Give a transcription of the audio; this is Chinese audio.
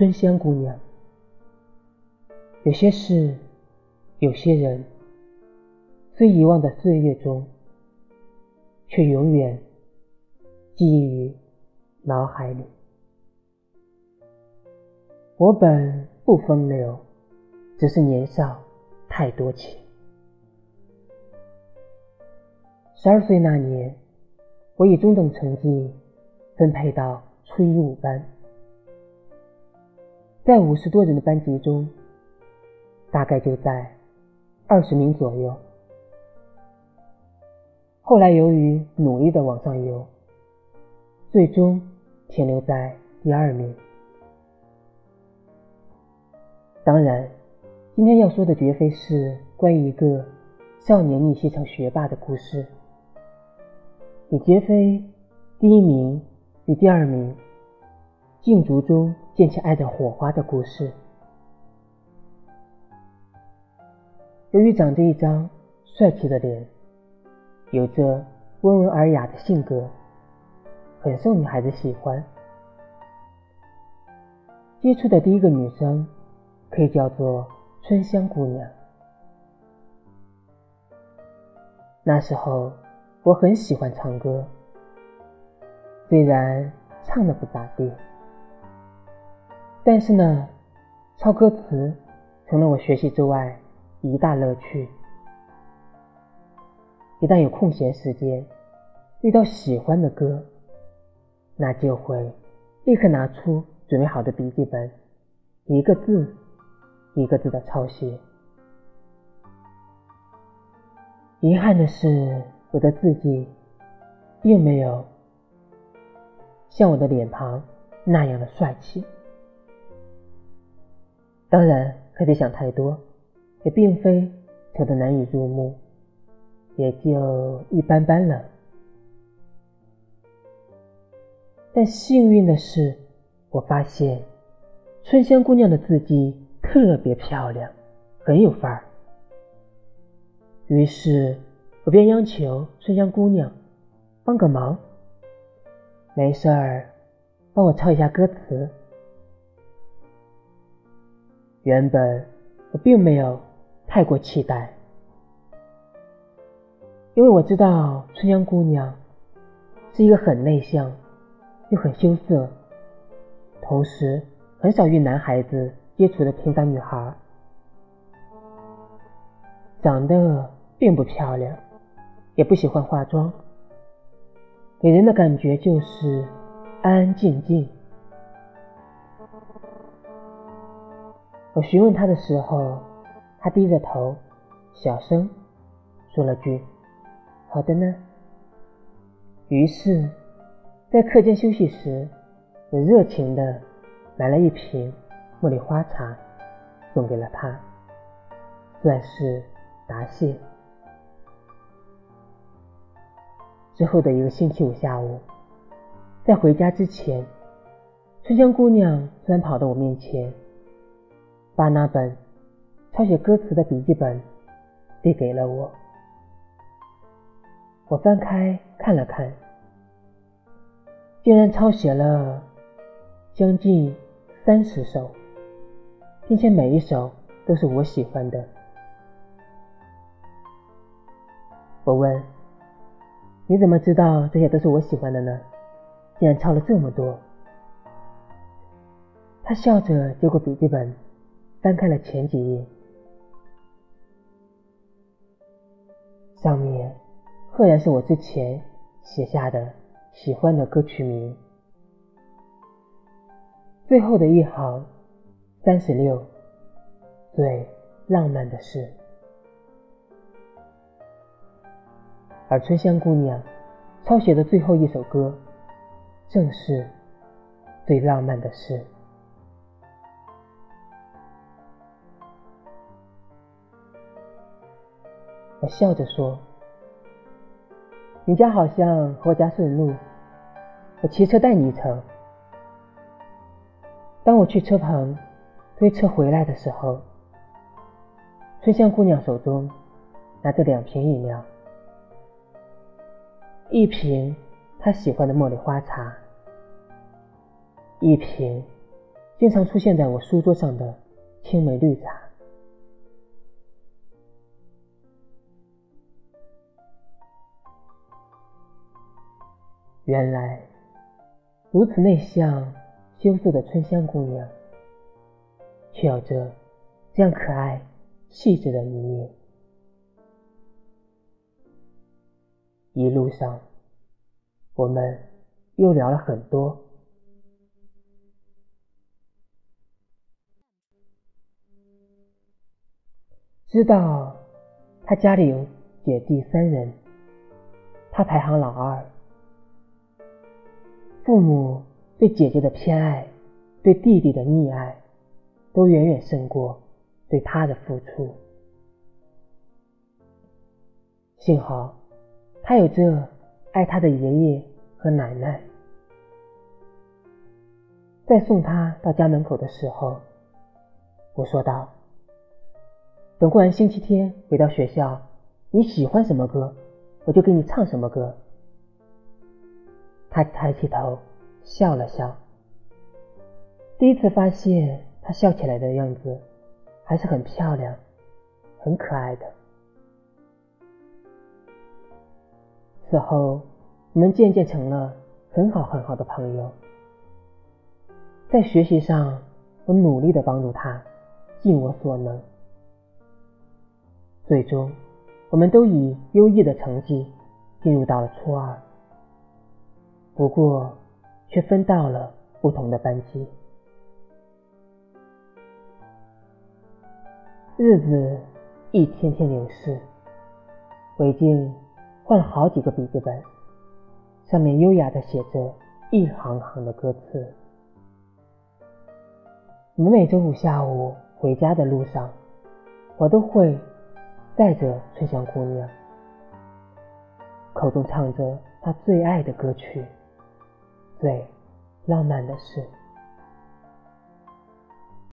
春香姑娘。有些事，有些人，虽遗忘在岁月中，却永远记忆于脑海里。我本不风流，只是年少太多情。十二岁那年，我以中等成绩分配到初一五班，在五十多人的班级中，大概就在二十名左右。后来由于努力的往上游，最终停留在第二名。当然，今天要说的绝非是关于一个少年逆袭成学霸的故事。也绝非第一名与第二名竞逐中溅起爱的火花的故事。由于长着一张帅气的脸，有着温文尔雅的性格，很受女孩子喜欢。接触的第一个女生可以叫做春香姑娘。那时候。我很喜欢唱歌，虽然唱的不咋地，但是呢，抄歌词成了我学习之外一大乐趣。一旦有空闲时间，遇到喜欢的歌，那就会立刻拿出准备好的笔记本，一个字一个字的抄写。遗憾的是。我的字迹，并没有像我的脸庞那样的帅气。当然，可别想太多，也并非丑得难以入目，也就一般般了。但幸运的是，我发现春香姑娘的字迹特别漂亮，很有范儿。于是。我便央求春香姑娘帮个忙，没事儿帮我抄一下歌词。原本我并没有太过期待，因为我知道春香姑娘是一个很内向又很羞涩，同时很少与男孩子接触的平凡女孩，长得并不漂亮。也不喜欢化妆，给人的感觉就是安安静静。我询问他的时候，他低着头，小声说了句：“好的呢。”于是，在课间休息时，我热情的买了一瓶茉莉花茶，送给了他，算是答谢。之后的一个星期五下午，在回家之前，春香姑娘突然跑到我面前，把那本抄写歌词的笔记本递给了我。我翻开看了看，竟然抄写了将近三十首，并且每一首都是我喜欢的。我问。你怎么知道这些都是我喜欢的呢？竟然抄了这么多。他笑着接过笔记本，翻开了前几页，上面赫然是我之前写下的喜欢的歌曲名。最后的一行，三十六，最浪漫的事。而春香姑娘抄写的最后一首歌，正是最浪漫的事。我笑着说：“你家好像和我家顺路，我骑车带你一程。”当我去车棚推车回来的时候，春香姑娘手中拿着两瓶饮料。一瓶她喜欢的茉莉花茶，一瓶经常出现在我书桌上的青梅绿茶。原来如此内向、羞涩的春香姑娘，却有着这样可爱、细致的一面。一路上，我们又聊了很多。知道他家里有姐弟三人，他排行老二。父母对姐姐的偏爱，对弟弟的溺爱，都远远胜过对他的付出。幸好他有这爱他的爷爷和奶奶。在送他到家门口的时候，我说道。等过完星期天回到学校，你喜欢什么歌，我就给你唱什么歌。他抬起头笑了笑，第一次发现他笑起来的样子还是很漂亮、很可爱的。此后，我们渐渐成了很好很好的朋友。在学习上，我努力的帮助他，尽我所能。最终，我们都以优异的成绩进入到了初二，不过却分到了不同的班级。日子一天天流逝，韦静换了好几个笔记本，上面优雅的写着一行行的歌词。我们每周五下午回家的路上，我都会。带着春香姑娘，口中唱着她最爱的歌曲，最浪漫的事。